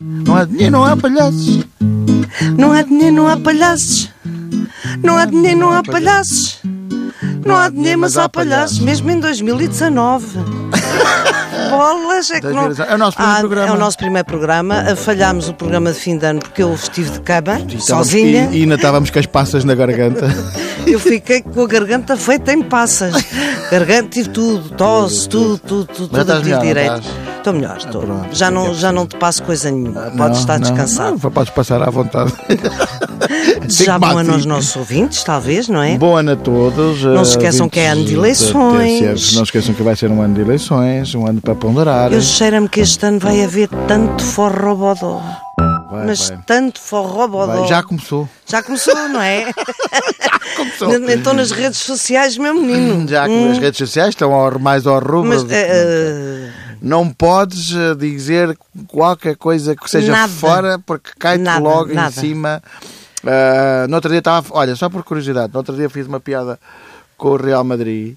Não há dinheiro, não há palhaços. Não há dinheiro, não há palhaços. Não há dinheiro, não há palhaços. Não há dinheiro, mas há palhaços, mesmo em 2019. Bolas, é que não... 2019. É o nosso primeiro Ah, programa. É o nosso primeiro programa. Falhámos o programa de fim de ano porque eu estive de cama, E estávamos- sozinha. E, e ainda estávamos com as passas na garganta. Eu fiquei com a garganta feita em passas. Garganta, tive tudo, tosse, tudo, tudo, tudo, tudo direito. estás? Estou melhor, estou. pronto, já, não, já não te passo coisa nenhuma. Podes Não, estar descansado. Não, podes passar à vontade. Desejar bom ano aos nossos ouvintes, talvez, não é? Bom ano a todos. Não se eh, esqueçam que é ano de eleições. Não se esqueçam que vai ser um ano de eleições, um ano para ponderar. Eu cheiro-me que este ano vai haver tanto forrobodó. Vai, Mas vai. tanto forrobodó. Já começou. Já começou, não é? começou. Então nas redes sociais, meu menino. Já que as redes sociais estão mais ao rubro. Mas, eh, Não podes eh, dizer qualquer coisa que seja Nada. fora, porque cai-te Nada, logo em nada. cima. Ah, no outro dia estava. Olha, só por curiosidade, no outro dia fiz uma piada com o Real Madrid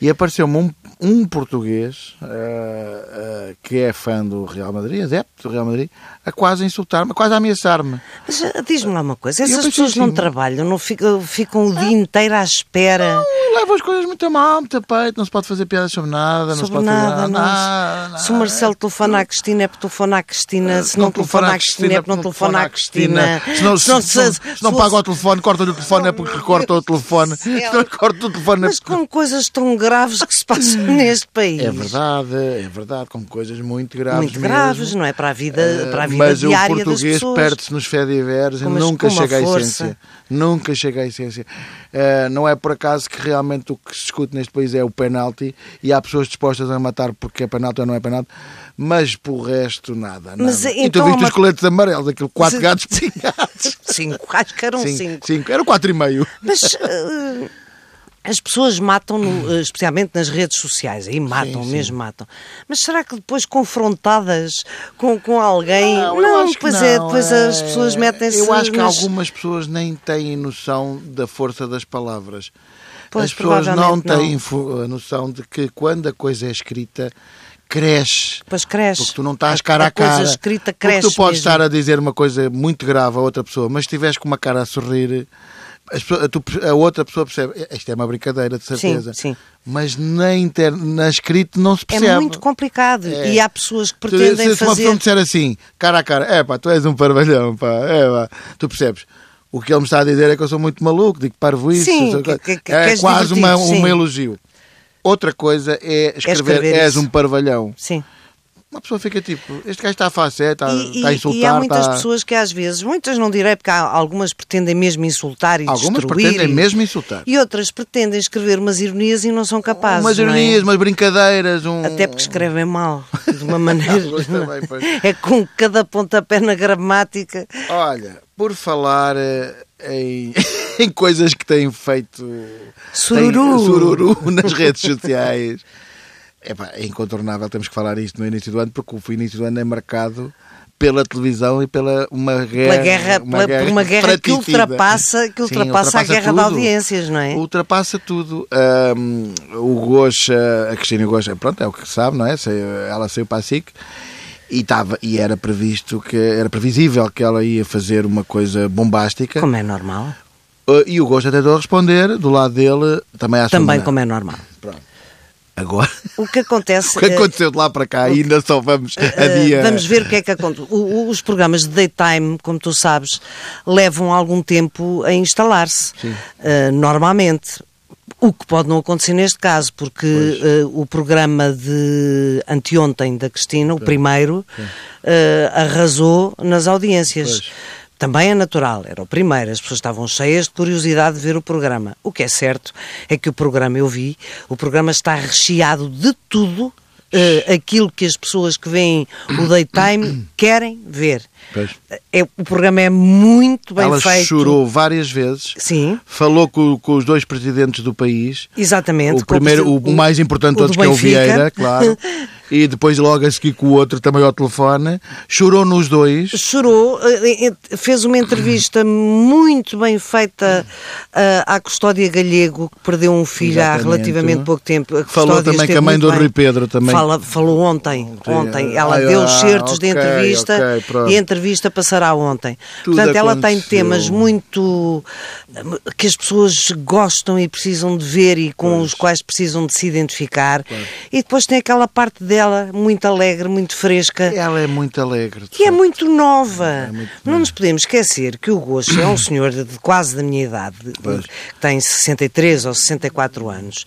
e apareceu-me um, um português ah, ah, que é fã do Real Madrid, adepto do Real Madrid, a quase insultar-me, quase a ameaçar-me. mas, eh, diz-me lá uma coisa: essas pessoas não assim- trabalham, não ficam, ficam o dia inteiro à espera. Leva as coisas muito a mal, muito a peito, não se pode fazer piadas sobre nada, não se Sobre pode nada, fazer não. nada. Se o Marcelo telefonar à Cristina é para telefonar à Cristina, se não telefonar à Cristina é para não telefonar à Cristina. Se não, se, Se não- se não- não paga o telefone, corta-lhe o telefone, é porque corta o telefone. Se não corta o telefone, é Mas com coisas tão graves que se passam neste país. É verdade, é verdade, com coisas muito graves. Muito graves, não é? Para a vida, para a vida Mas o diária das português pessoas. perde-se nos fediveres e nunca chega à essência. Nunca chega à essência. Eh, não é por acaso que realmente o que se discute neste país é o penalti e há pessoas dispostas a matar porque é penalti ou não é penalti, mas por resto nada. nada. Mas, e tu então, viste uma- os coletes amarelos, aquilo quatro Sim. gatos pingados. Cinco, acho que eram Cinco, cinco. cinco. Era quatro e meio. Mas eh, as pessoas matam, no, eh, especialmente nas redes sociais, aí matam, sim. mesmo matam. Mas será que depois confrontadas com, com alguém. Não, eu acho que pois é, não, depois é- as pessoas metem-se. Eu acho que nas- algumas pessoas nem têm noção da força das palavras. Pois, As pessoas não não. têm fo- a noção de que quando a coisa é escrita, cresce. Pois cresce. Porque tu não estás cara a, cara. coisa escrita Porque cresce. tu podes mesmo. estar a dizer uma coisa muito grave a outra pessoa, mas se estiveres com uma cara a sorrir, pessoas- a, tu- a outra pessoa percebe. Isto é uma brincadeira, de certeza. sim. Mas na, inter, na escrito não se É percebe. muito complicado. É. E há pessoas que pretendem se, se uma pessoa fazer. me disser assim, cara a cara, é pá, tu és um parvalhão, pá, é pá, tu percebes? O que ele me está a dizer é que eu sou muito maluco, digo parvoíce, Sim, sou- que- que- que é quase uma, sim. um elogio. Outra coisa é escrever, escrever és isso. um parvalhão. Sim. Uma pessoa fica tipo, este gajo está a fazer, está, E, está a insultar, e há muitas está... pessoas que às vezes, muitas não direi, porque há, algumas pretendem mesmo insultar e Algumas pretendem e- mesmo insultar. E outras pretendem escrever umas ironias e não são capazes. umas é? ironias, umas brincadeiras, um... Até porque escrevem mal, de uma maneira. Também, pois. é com cada pontapé na gramática. Olha, por falar eh, em, em coisas que têm feito Sururu. têm sururu nas redes sociais, Epá, é incontornável, temos que falar isto no início do ano, porque o início do ano é marcado pela televisão e pela uma guerra, Pela guerra, pela- por uma guerra que ultrapassa, que Sim, ultrapassa, a guerra de tudo. audiências, não é? Ultrapassa tudo. Ahm, o Gocha, a Cristina Gocha, pronto, é o que sabe, não é? Ela saiu para a SIC e, estava, e era previsto que era previsível que ela ia fazer uma coisa bombástica. Como é normal. Uh, E o Gosta tentou responder, do lado dele, também Também como é normal. Agora, O que acontece. o que eh, aconteceu de lá para cá, ainda só vamos a Uh, dia. Vamos ver o que é que acontece. O- os programas de daytime, como tu sabes, levam algum tempo a instalar-se. Uh, normalmente. O que pode não acontecer neste caso, porque uh, o programa de anteontem da Cristina, o primeiro, uh, arrasou nas audiências. Pois. Também é natural, era o primeiro, as pessoas estavam cheias de curiosidade de ver o programa. O que é certo é que o programa eu vi, o programa está recheado de tudo eh, aquilo que as pessoas que veem o daytime querem ver. Pois. É, o programa é muito bem Ela feito. chorou várias vezes, Sim, falou com, com os dois presidentes do país. exatamente. O primeiro, o, Com mais importante de o todos, do que é o. Vieira, claro. e depois logo a seguir com o outro também ao telefone. Chorou nos dois. Chorou, eh, eh, fez uma entrevista muito bem feita à Custódia Galego, que perdeu um filho Exatamente. há relativamente pouco tempo. A Falou também com a mãe do bem. Rui Pedro também. Fala- falou ontem, ontem. Ela Ah, deu ah, certos de ok, entrevista ok, pronto. e a entrevista passará ontem. Tudo Portanto, ela tem temas muito que as pessoas gostam e precisam de ver e com os quais precisam de se identificar. E depois tem aquela parte dela muito alegre, muito fresca. Ela é muito alegre. E é muito nova. É muito não nos podemos esquecer que o Gosto é um senhor de, de quase da minha idade, Pois. que tem 63 ou 64 anos,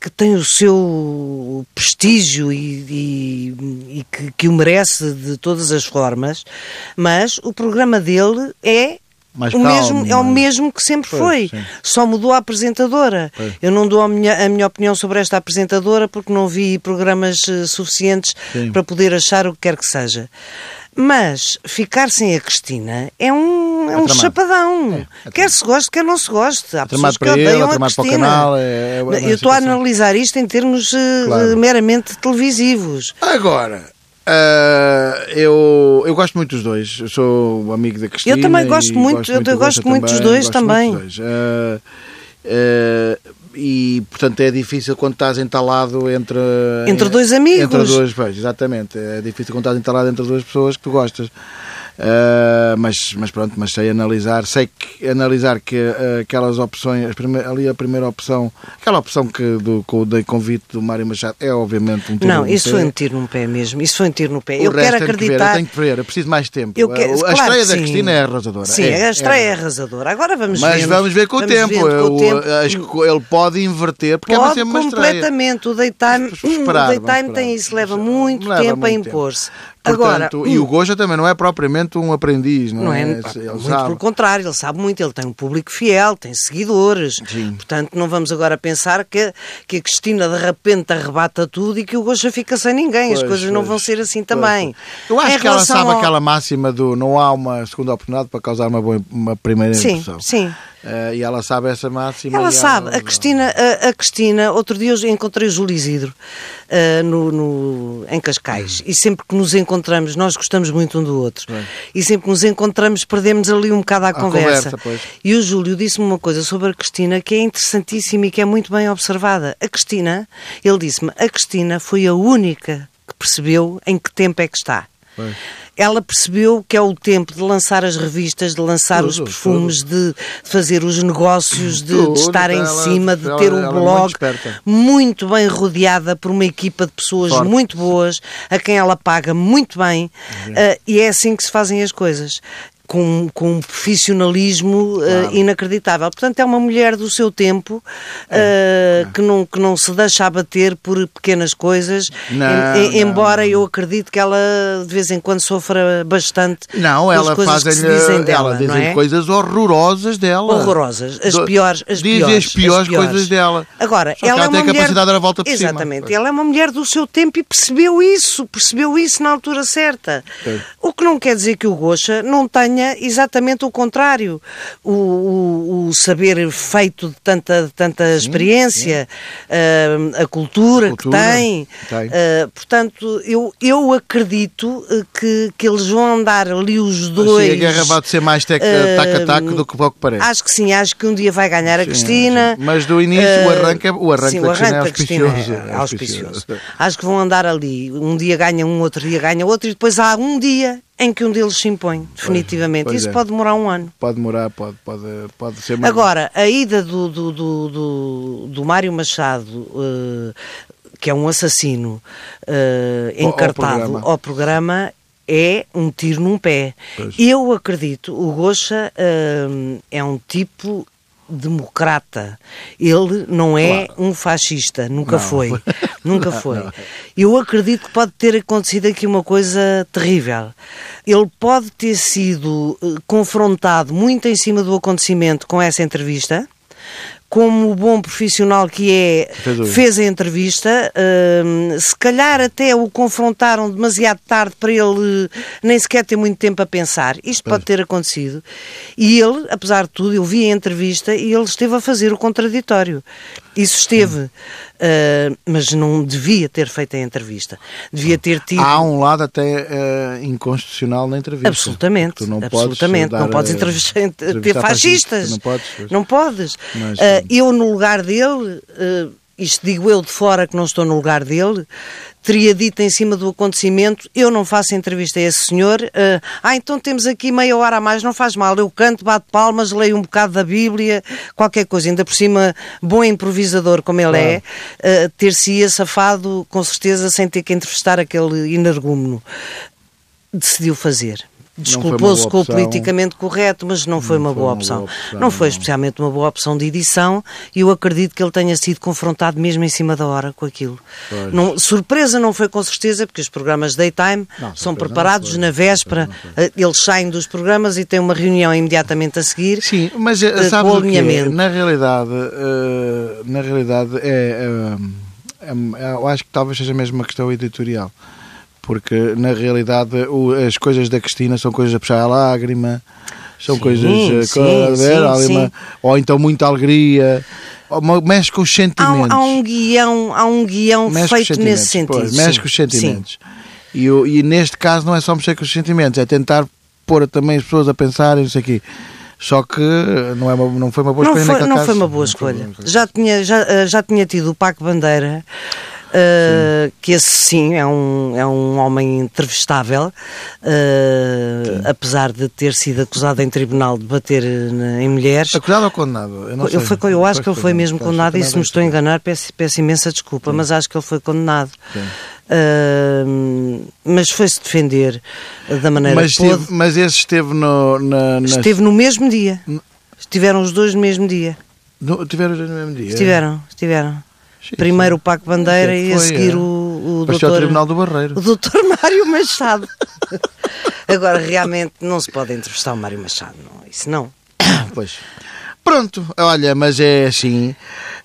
que tem o seu prestígio e, e- e que, que o merece de todas as formas, mas o programa dele é. Mais o calmo, mesmo, é o mais- mesmo que sempre Pois, foi, sim. só mudou a apresentadora. Pois. Eu não dou a minha, a minha opinião sobre esta apresentadora porque não vi programas eh, suficientes Sim. para poder achar o que quer que seja. Mas ficar sem a Cristina é um, é um tramado. chapadão. É, quer se goste, quer não se goste. Há pessoas tramado que ele, odeiam é a Cristina. canal, é- é Eu estou a analisar isto em termos eh, Claro. meramente televisivos. Agora, ah, eu, eu gosto muito dos dois. Eu sou amigo da Cristina. Eu também gosto e muito, eu gosto muito dos dois gosto também. muito dos dois. Ah, ah, e portanto é difícil quando estás entalado entre Entre dois amigos. entre dois, pois, exatamente é difícil quando estás entalado entre duas pessoas que tu gostas Ah, mas, mas pronto, mas sei analisar sei que analisar que ah, aquelas opções prime- ali a primeira opção aquela opção que do, com o de convite do Mário Machado é obviamente um tiro Não, no isso pé. foi um tiro no pé mesmo. Isso foi um tiro no pé. O eu quero tenho que ver, acreditar. eu tenho que ver, eu preciso mais tempo. Eu quero- a claro estreia que da sim. Cristina é arrasadora. Sim, é, a estreia é, é arrasadora. Agora vamos ver. Mas vamos ver com o tempo. Eu, acho que ele pode inverter, porque é Pode sempre uma estreia. completamente. O daytime, Vamos esperar, o daytime vamos tem isso, leva muito Leva tempo a muito tempo. impor-se. Agora, Portanto, e o Goja também não é propriamente um aprendiz, não, Não é, é? Ele muito sabe. pelo contrário, ele sabe muito, ele tem um público fiel, tem seguidores. Sim. Portanto, não vamos agora pensar que, que a Cristina de repente arrebata tudo e que o Gosta fica sem ninguém. As Pois, coisas não pois, vão ser assim pois, também. Eu acho Em que ela sabe ao- aquela máxima do não há uma segunda oportunidade para causar uma, boa, uma primeira Sim, impressão. sim. Eh, e ela sabe essa máxima. Ela sabe, a Cristina, a, a Cristina, outro dia eu encontrei o Júlio Isidro ah, no, no- em Cascais e sempre que nos encontramos, nós gostamos muito um do outro, Bem. e sempre que nos encontramos perdemos ali um bocado a conversa. E o Júlio disse-me uma coisa sobre a Cristina que é interessantíssima e que é muito bem observada. A Cristina, ele disse-me, a Cristina foi a única que percebeu em que tempo é que está. Pois. Ela percebeu que é o tempo de lançar as revistas, de lançar Tudo, os perfumes, de fazer os negócios, de, Tudo, de estar em ela- cima, de ela- ter um ela é muito blog muito bem rodeada por uma equipa de pessoas Forte. muito boas, a quem ela paga muito bem, eh, e é assim que se fazem as coisas. Com, com um profissionalismo eh, Claro. inacreditável. Portanto, é uma mulher do seu tempo É, eh, Que, não, que não se deixa abater por pequenas coisas, Não, em- em- não, embora não. eu acredito que ela de vez em quando sofra bastante Não, ela coisas que faz se dizem dela, ela dizem é? coisas horrorosas dela. Horrorosas, as piores, as dizem piores, as piores as piores. coisas dela. Agora, Só que ela, é tem mulher... capacidade de dar a volta por cima. Exatamente, Pois. ela é uma mulher do seu tempo e percebeu isso, percebeu isso na altura certa. O que não quer dizer que o Gocha não tenha exatamente o contrário. O, o- o saber feito de tanta, de tanta experiência, ah, a, cultura A cultura, que tem. tem. ah, portanto, eu, eu acredito eh, que, que eles vão andar ali os dois. Sim, a guerra vai ser mais eh, tac-a-tac do que pouco parece. Acho que sim, acho que um dia vai ganhar a Sim, Cristina. sim. Mas do início, o Eh, arranque é- o arranque sim, da o Cristina é arranque da Cristina auspicioso, é é auspicioso. auspicioso. Acho que vão andar ali. Um dia ganha um, outro dia ganha outro, e depois há um dia em que um deles se impõe, definitivamente. pois Isso é. pode demorar um ano. Pode demorar, pode, pode, pode ser mais. Agora, a ida do, do, do, do, do Mário Machado, eh, que é um assassino eh, Ao- ao encartado programa. ao programa, é um tiro num pé. Pois. Eu acredito, o Gocha eh, é um tipo democrata. Ele não é um fascista, nunca Não. foi. Nunca Não, foi. não. Eu acredito que pode ter acontecido aqui uma coisa terrível. Ele pode ter sido eh, confrontado muito em cima do acontecimento com essa entrevista, como bom profissional que é, Fez o- a entrevista. hum, se calhar até o confrontaram demasiado tarde para ele eh, nem sequer ter muito tempo a pensar. Isto pode ter acontecido. E ele, apesar de tudo, eu vi a entrevista e ele esteve a fazer o contraditório. Isso esteve. Uh, mas não devia ter feito a entrevista. Devia ter tido. Há um lado até eh, inconstitucional na entrevista. Absolutamente, não absolutamente. Podes não podes entrevistar, ter entrevistar fascistas. Não podes. pois. Não podes. Mas. Eu, no lugar dele, ah, isto digo eu de fora que não estou no lugar dele, teria dito em cima do acontecimento: eu não faço entrevista a esse senhor. ah, ah, então temos aqui meia hora a mais, não faz mal. Eu canto, bato palmas, leio um bocado da Bíblia, qualquer coisa. Ainda por cima, bom improvisador como ele é, ah, ter-se-ia safado, com certeza, sem ter que entrevistar aquele energúmeno. Decidiu fazer. Foi uma Desculpou-se boa com o politicamente correto, mas não foi uma boa opção. opção, Não foi não. especialmente uma boa opção de edição e eu acredito que ele tenha sido confrontado mesmo em cima da hora com aquilo. Não, surpresa não foi com certeza, porque os programas daytime Não, são preparados não foi, na véspera, não eh, eles saem dos programas e têm uma reunião imediatamente a seguir. Sim, mas sabes com o que. Na realidade, eh, na realidade é, é, é- eu acho que talvez seja mesmo uma questão editorial. Porque na realidade o- as coisas da Cristina são coisas a puxar a lágrima, são Sim, coisas eh, sim, a ver, ali sim. uma- ou então muita alegria, mexe com os Há, sentimentos. um- há um guião, há um guião mexe feito nesse sentido. pois, mexe com os sentimentos. E, e neste caso não é só mexer com os sentimentos, é tentar pôr também as pessoas a pensarem, não sei o quê. Só que eh, não, é uma- não foi uma boa não escolha foi, não foi uma boa escolha. Já tinha, já, eh, já tinha tido o Paco Bandeira, eh, que esse sim é um, é um homem entrevistável, eh, apesar de ter sido acusado em tribunal de bater na- em mulheres. Acusado ou condenado? Eu, não Ele sei. foi, eu acho que ele foi mesmo condenado e se me estou a enganar peço, peço imensa desculpa, mas acho que ele foi condenado. Sim. Uh, mas foi-se defender da maneira Mas, que pôde. mas esse esteve no, na, nas- Esteve no mesmo dia. Estiveram os dois no mesmo dia. no- tiveram no mesmo dia? Estiveram, estiveram. Sim, Primeiro o. Paco Bandeira Sim, e a seguir é. o, o doutor, Tribunal do Barreiro. o doutor Mário Machado. Agora, realmente, não se pode entrevistar o Mário Machado, não. Isso não. Pois. Pronto, olha, mas é assim.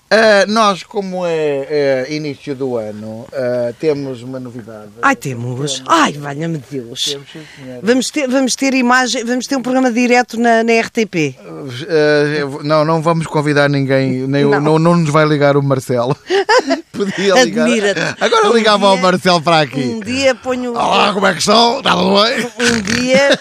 Ah, nós, como é, é início do ano, ah, temos uma novidade. Ai, temos. Ai, valha-me Deus. Temos, sim. Vamos ter, vamos ter imagem, vamos ter um programa direto na, na RTP. Ah, não, não vamos convidar ninguém, nem o- Não. não. Não, nos vai ligar o Marcelo. Podia ligar. Admira-te. Agora Um ligava ao dia- Marcelo para aqui. Um dia ponho. Olá, como é que estão? Está tudo bem? Um dia,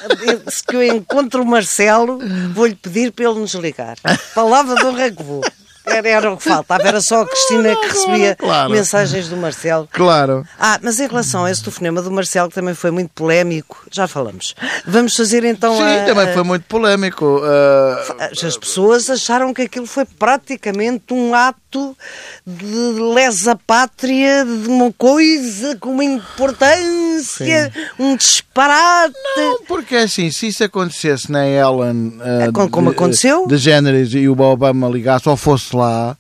se que eu encontro o Marcelo, vou-lhe pedir para ele nos ligar. Palavra que vou. Era, era o que faltava, era só a Cristina que recebia Claro. mensagens do Marcelo. Claro. Ah, mas em relação a esse telefonema do Marcelo, que também foi muito polémico, já falamos. Vamos fazer então Sim, a. também foi muito polémico. ah, As pessoas acharam que aquilo foi praticamente um ato de lesa pátria, de uma coisa com uma importância, um disparate. Não, porque assim, se isso acontecesse na Ellen É, uh, como- como aconteceu? de Géneros e o Obama ligasse ou fosse lá,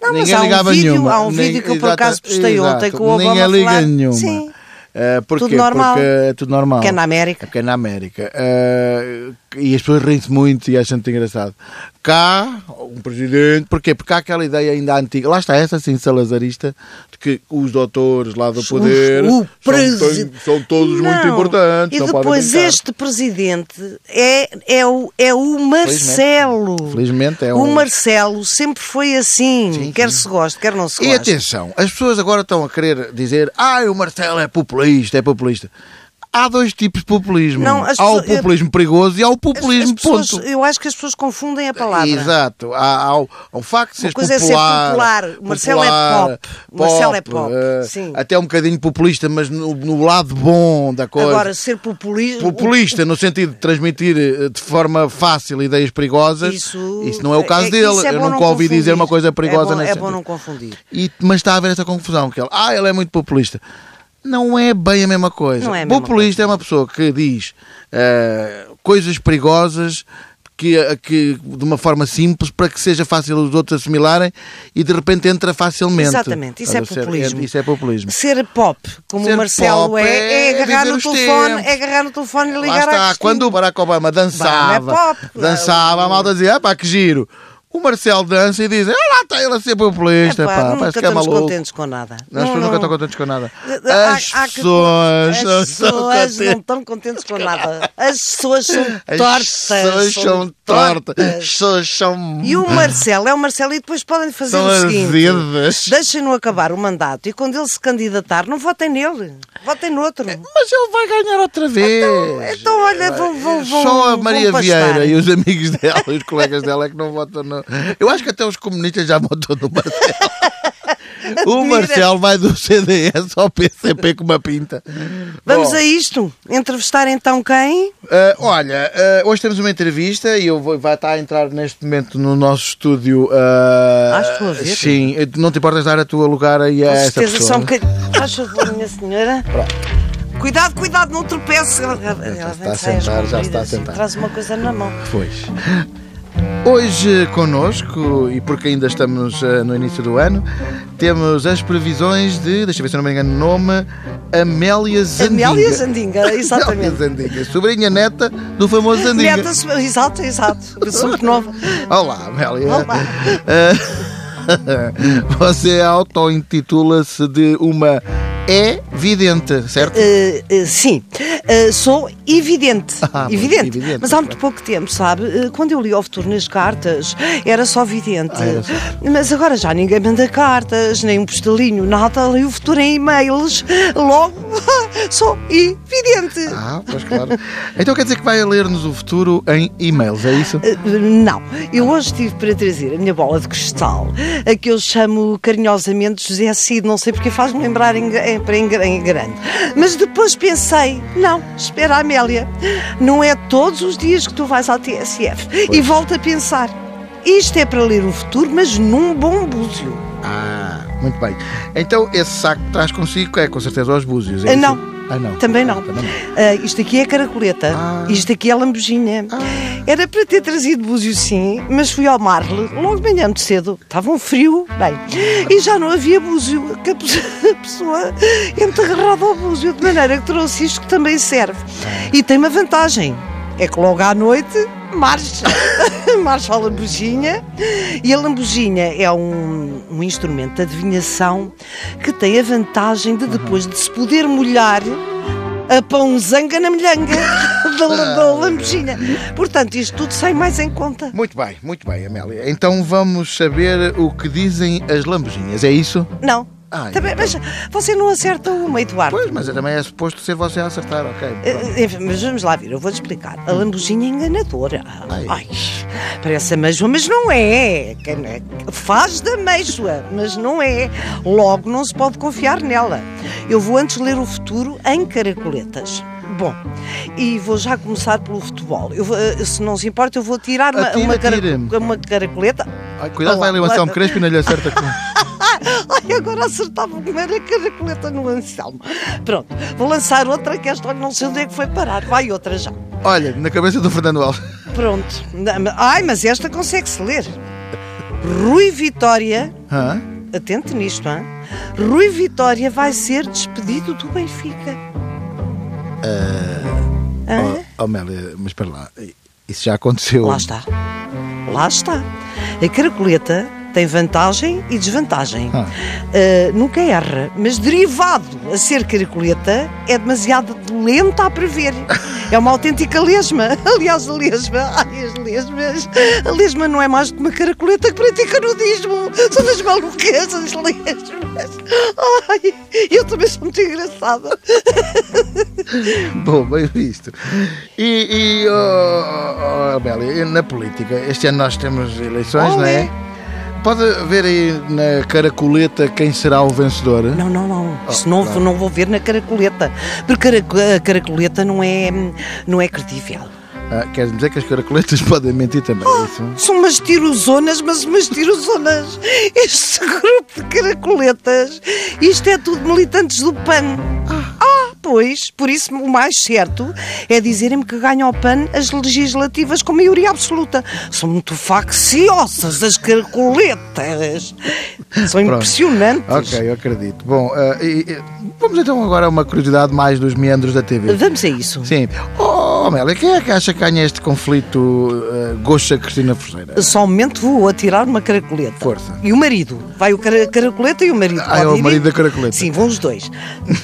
Não, mas ninguém um ligava vídeo- nenhuma. há um vídeo que eu por acaso postei exato. ontem com o Obama Ninguém liga falar. nenhuma. Sim. Uh, porquê? Tudo normal. Porque é tudo normal. Que é na América. É porque é na América. Uh, e as pessoas riem-se muito e acham muito engraçado. Cá, um presidente. Porquê? Porque há aquela ideia ainda antiga. Lá está essa, assim, salazarista, de que os doutores lá do poder o são, presi- tão- são todos muito Não. importantes. E depois este presidente é, é, o, é o Marcelo. Felizmente é O um- Marcelo sempre foi assim, Sim, quer sim. se goste, quer não se E E goste. atenção, as pessoas agora estão a querer dizer ah, o Marcelo é populista, é populista. Há dois tipos de populismo. Não, as há o pessoas- populismo perigoso e há o As- populismo, as pessoas- ponto. Eu acho que as pessoas confundem a palavra. Exato. Há, há o, há o facto de ser Uma coisa é ser popular. popular. Marcelo é pop. O Marcelo é pop, eh, sim. Até um bocadinho populista, mas no, no lado bom da coisa. Agora, ser populista. populista no sentido de transmitir eh, de forma fácil ideias perigosas. Isso, Isso não é o caso é- dele. é Eu nunca ouvi dizer uma coisa perigosa É bom, nesse é bom sentido. não confundir. E- mas está a haver essa confusão, que ele, ah, ele é muito populista. Não é bem a mesma coisa. Não é a mesma populista é uma pessoa que diz eh, coisas perigosas que, que de uma forma simples para que seja fácil os outros assimilarem e de repente entra facilmente. Exatamente, isso é a ser- populismo. isso é populismo. Ser pop, como Ser o Marcelo é, é é agarrar no telefone, tempos. é agarrar no telefone e Lá ligar à está, Cristina. quando o Barack Obama dançava, é pop. dançava, a malta dizia, ah pá, que giro. O Marcelo dança e diz: Ah, lá está ele a ser populista, pá, nunca parece que é estamos maluco. contentes com nada. As pessoas nunca estão contentes com nada. Há- As há que- pessoas não as estão pessoas não contentes. estão contentes com nada. As pessoas são As tortas. pessoas são tortas. As pessoas são. E o Marcelo é o Marcelo e depois podem fazer São o seguinte. Deixem-no acabar o mandato e quando ele se candidatar, não votem nele. Votem noutro. Mas ele vai ganhar outra vez. então, olha, vão- vão- vão- Só a Maria. Vieira e os amigos dela, e os colegas dela é que não votam no. Eu acho que até os comunistas já votam no Marcelo. O. Marcelo vai do CDS ao PCP com uma pinta. Vamos Bom, a isto. Entrevistar então quem? ah, olha, ah, hoje temos uma entrevista e eu vou, vai estar a entrar neste momento no nosso estúdio. ah, Ah, estou a ver. Sim, não te importas dar a tua lugar aí a Com certeza, pessoa? só um bocadinho. Faz favor, minha senhora. Cuidado, cuidado, não tropece. Ela, ela está vem a sentar, já está a sentar. Traz uma coisa na mão. Pois. Hoje connosco, e porque ainda estamos eh, no início do ano, temos as previsões de, deixa eu ver se eu não me engano o nome, Amélia Zandinga. Amélia Zandinga, exatamente. Amélia Zandinga, sobrinha neta do famoso Zandinga. Neta, exato, exato. Muito nova. Olá, Amélia. Olá. Eh, Você auto-intitula-se de uma é-vidente, certo? Uh, uh, sim, Uh, sou evidente, Ah, evidente. evidente, mas há muito pouco tempo, sabe? Quando eu li ao futuro nas cartas, era só vidente. Ah, era só. Mas agora já ninguém manda cartas, nem um postalinho, nada. Li o futuro em e-mails, logo sou evidente. Ah, pois claro. Então quer dizer que vai ler-nos o futuro em e-mails, é isso? Uh, Não, eu hoje tive para trazer a minha bola de cristal, a que eu chamo carinhosamente José Cid, não sei porque faz-me lembrar em, em, em, grande. Mas depois pensei, não, espera Amélia, não é todos os dias que tu vais ao TSF. E volto a pensar, isto é para ler o futuro, mas num bom búzio. Ah, muito bem. Então esse saco que traz consigo é com certeza aos búzios, é Ah, não. Ah, não. Também não. Ah, também não. Ah, isto aqui é caracoleta. Ah. Isto aqui é lambujinha. Era para ter trazido búzio sim, mas fui ao Marle logo de manhã muito cedo. Estava um frio, bem, e já não havia búzio. Que a pe- a pessoa entra agarrada ao búzio, de maneira que trouxe isto que também serve. E tem uma vantagem. É que logo à noite marcha. marcha a lambujinha. E a lambujinha é um, um instrumento de adivinhação que tem a vantagem de depois de se poder molhar a pãozanga na milhanga da, da lambujinha. Portanto, isto tudo sai mais em conta. Muito bem, muito bem, Amélia. Então vamos saber o que dizem as lambujinhas, é isso? Não. Ah, Também, mas você não acerta uma, Eduardo. Pois, mas também é suposto ser você a acertar, ok. pronto. Eh, enfim, Mas vamos lá ver, eu vou-te explicar. A lambujinha é enganadora. Ai. Ai, parece ameijoa, mas não é. É- Faz da ameijoa, mas não é. Logo, não se pode confiar nela. Eu vou antes ler o futuro em caracoletas. Bom, e vou já começar pelo futebol. Eu eh, se não se importa, eu vou tirar uma, Atira, uma, atira. uma caracoleta. Ai, cuidado, vai ali o Anselmo. Crespo e não lhe acerta com. Ai, agora acertava como era a caracoleta no Anselmo. Pronto, vou lançar outra que esta olha, não sei onde é que foi parar. Vai outra já. Olha, na cabeça do Fernando Alves. Pronto. Ai, mas esta consegue-se ler. Rui Vitória, Hã? atente nisto, hein? Rui Vitória vai ser despedido do Benfica. Hã? Oh, Amélia, mas espera lá. Isso já aconteceu. Lá está. Lá está. A caracoleta tem vantagem e desvantagem. Ah. Uh, nunca erra, mas derivado a ser caracoleta é demasiado lenta a prever. É uma autêntica lesma. Aliás, a lesma, ai, as lesmas. A lesma não é mais do que uma caracoleta que pratica nudismo. São das malucas, as lesmas. Ai, eu também sou muito engraçada. Bom, bem visto. E, e oh, oh, e na política, este ano nós temos eleições, não é? Pode ver aí na caracoleta quem será o vencedor? Não, não, não. Isso Oh, não, claro. não vou ver na caracoleta. Porque a caracoleta não é, não é credível. Ah, quer dizer que as caracoletas podem mentir também, é isso? São umas tirozonas, mas umas tirozonas. Este grupo de caracoletas, isto é tudo militantes do PAN. Ah, Pois, por isso o mais certo é dizerem-me que ganham ao PAN as legislativas com maioria absoluta. São muito facciosas as caracoletas. São Pronto. impressionantes. Ok, eu acredito. Bom, eh, e- e- vamos então agora a uma curiosidade mais dos meandros da TV. Vamos a isso. Sim. Oh, Amélia, quem é que acha que ganha este conflito uh, Goxa-Cristina Forceira? Só um momento vou atirar uma caracoleta. Força. E o marido? Vai o cara- caracoleta e o marido. Ah, é o marido da caracoleta. Sim, vão os dois.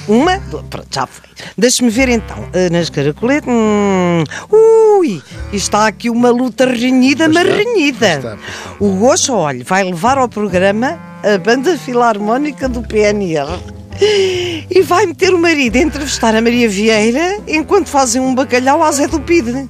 Uma, pronto, já foi. Deixa-me ver então. Ah, Nas caracoletas. Hum, ui! Está aqui uma luta renhida, mas renhida. O Gosto, olha, vai levar ao programa a banda filarmónica do PNR. E vai meter o marido a entrevistar a Maria Vieira enquanto fazem um bacalhau à Zé do Pide.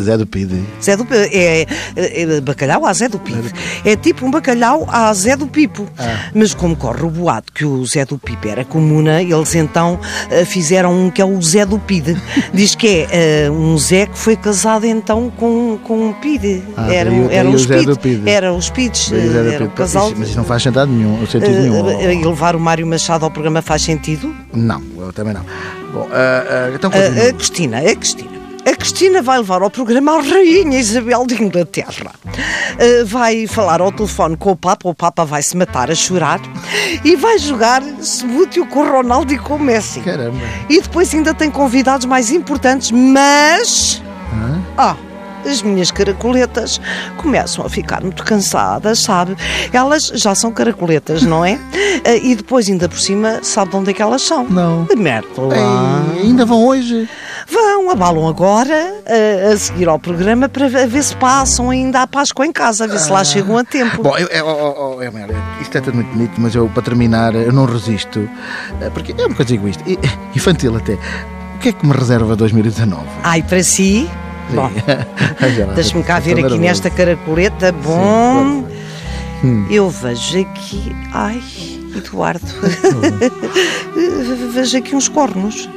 Zé do Pide. Zé do, é, é, é bacalhau à Zé do Pipo. É tipo um bacalhau à Zé do Pipo. Ah. Mas como corre o boato que o Zé do Pipo era comuna, eles então eh, fizeram um que é o Zé do Pide. Diz que é eh, um Zé que foi casado então com, com um Pide. Ah, Era, daí eram o Zé do. Pide. Era os Pides. Daí o Zé do Era o Pide. casal. Mas isso não faz sentido nenhum. Sentido nenhum. Eh, eh, E levar o Mário Machado ao programa faz sentido? Não, eu também não. Bom, ah, então A, a. Cristina, a Cristina. Cristina vai levar ao programa a Rainha Isabel de Inglaterra. Uh, vai falar ao telefone com o Papa, o Papa vai se matar a chorar e vai jogar Sebútil com o Ronaldo e com o Messi. Caramba. E depois ainda tem convidados mais importantes, mas. Ah, as minhas caracoletas começam a ficar muito cansadas, sabe? Elas já são caracoletas, não é? Ah, E depois, ainda por cima, sabe de onde é que elas são? Não. De Mértola. Ainda vão hoje? Vão, abalam agora a, a seguir ao programa para ver se passam ainda a Páscoa em casa, a ver se lá chegam a tempo. Bom, eu, eu, oh, oh, Amélia, isto é tudo muito bonito, mas eu, para terminar, eu não resisto. eh, Porque é uma coisa egoísta, infantil até. O que é que me reserva 2019? Ai, para si. Bom, deixa-me cá estou ver aqui nesta caracoleta. Bom, Hum. eu vejo aqui. Ai, Eduardo. vejo aqui uns cornos.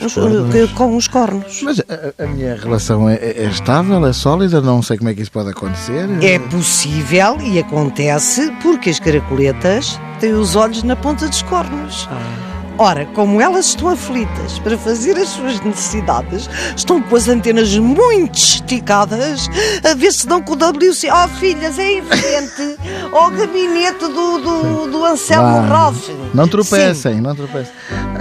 Uns- cornos? com uns cornos. Mas a, a minha relação é, é- é estável, é sólida, não sei como é que isso pode acontecer. É possível e acontece porque as caracoletas têm os olhos na ponta dos cornos. Ora, como elas estão aflitas para fazer as suas necessidades, estão com as antenas muito esticadas a ver se dão com o WC. Oh, filhas, é evidente. Ao gabinete do, do, do Anselmo. Ralph. Não Sim. tropecem, não tropecem.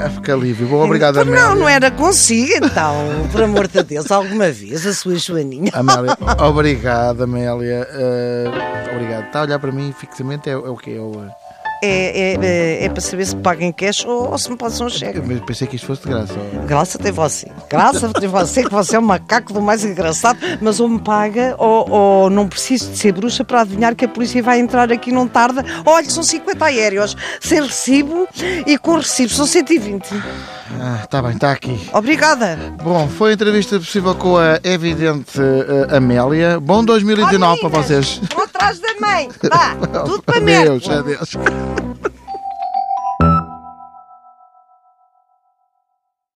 Ah, fica alívio. Bom, obrigado, Amélia. Não, não era consigo, então. Por amor de Deus, alguma vez a sua Joaninha. Amélia, obrigado, Amélia. Ah, obrigado. Está a olhar para mim fixamente? É, é o quê? É o- É, é, é, é para saber se me pagam cash ou, ou se me passam um cheque. Eu pensei que isto fosse de graça. Graça tem você. Graça tem você, que você é um macaco do mais engraçado, mas ou me paga ou, ou não preciso de ser bruxa para adivinhar que a polícia vai entrar aqui não tarda. Olha, são 50 aéreos, sem recibo e com recibo, são 120. Ah, está bem, está aqui. Obrigada. Bom, foi a entrevista possível com a evidente eh, Amélia. Bom 2019 para vocês atrás da mãe. Vá, tudo para Deus, Deus.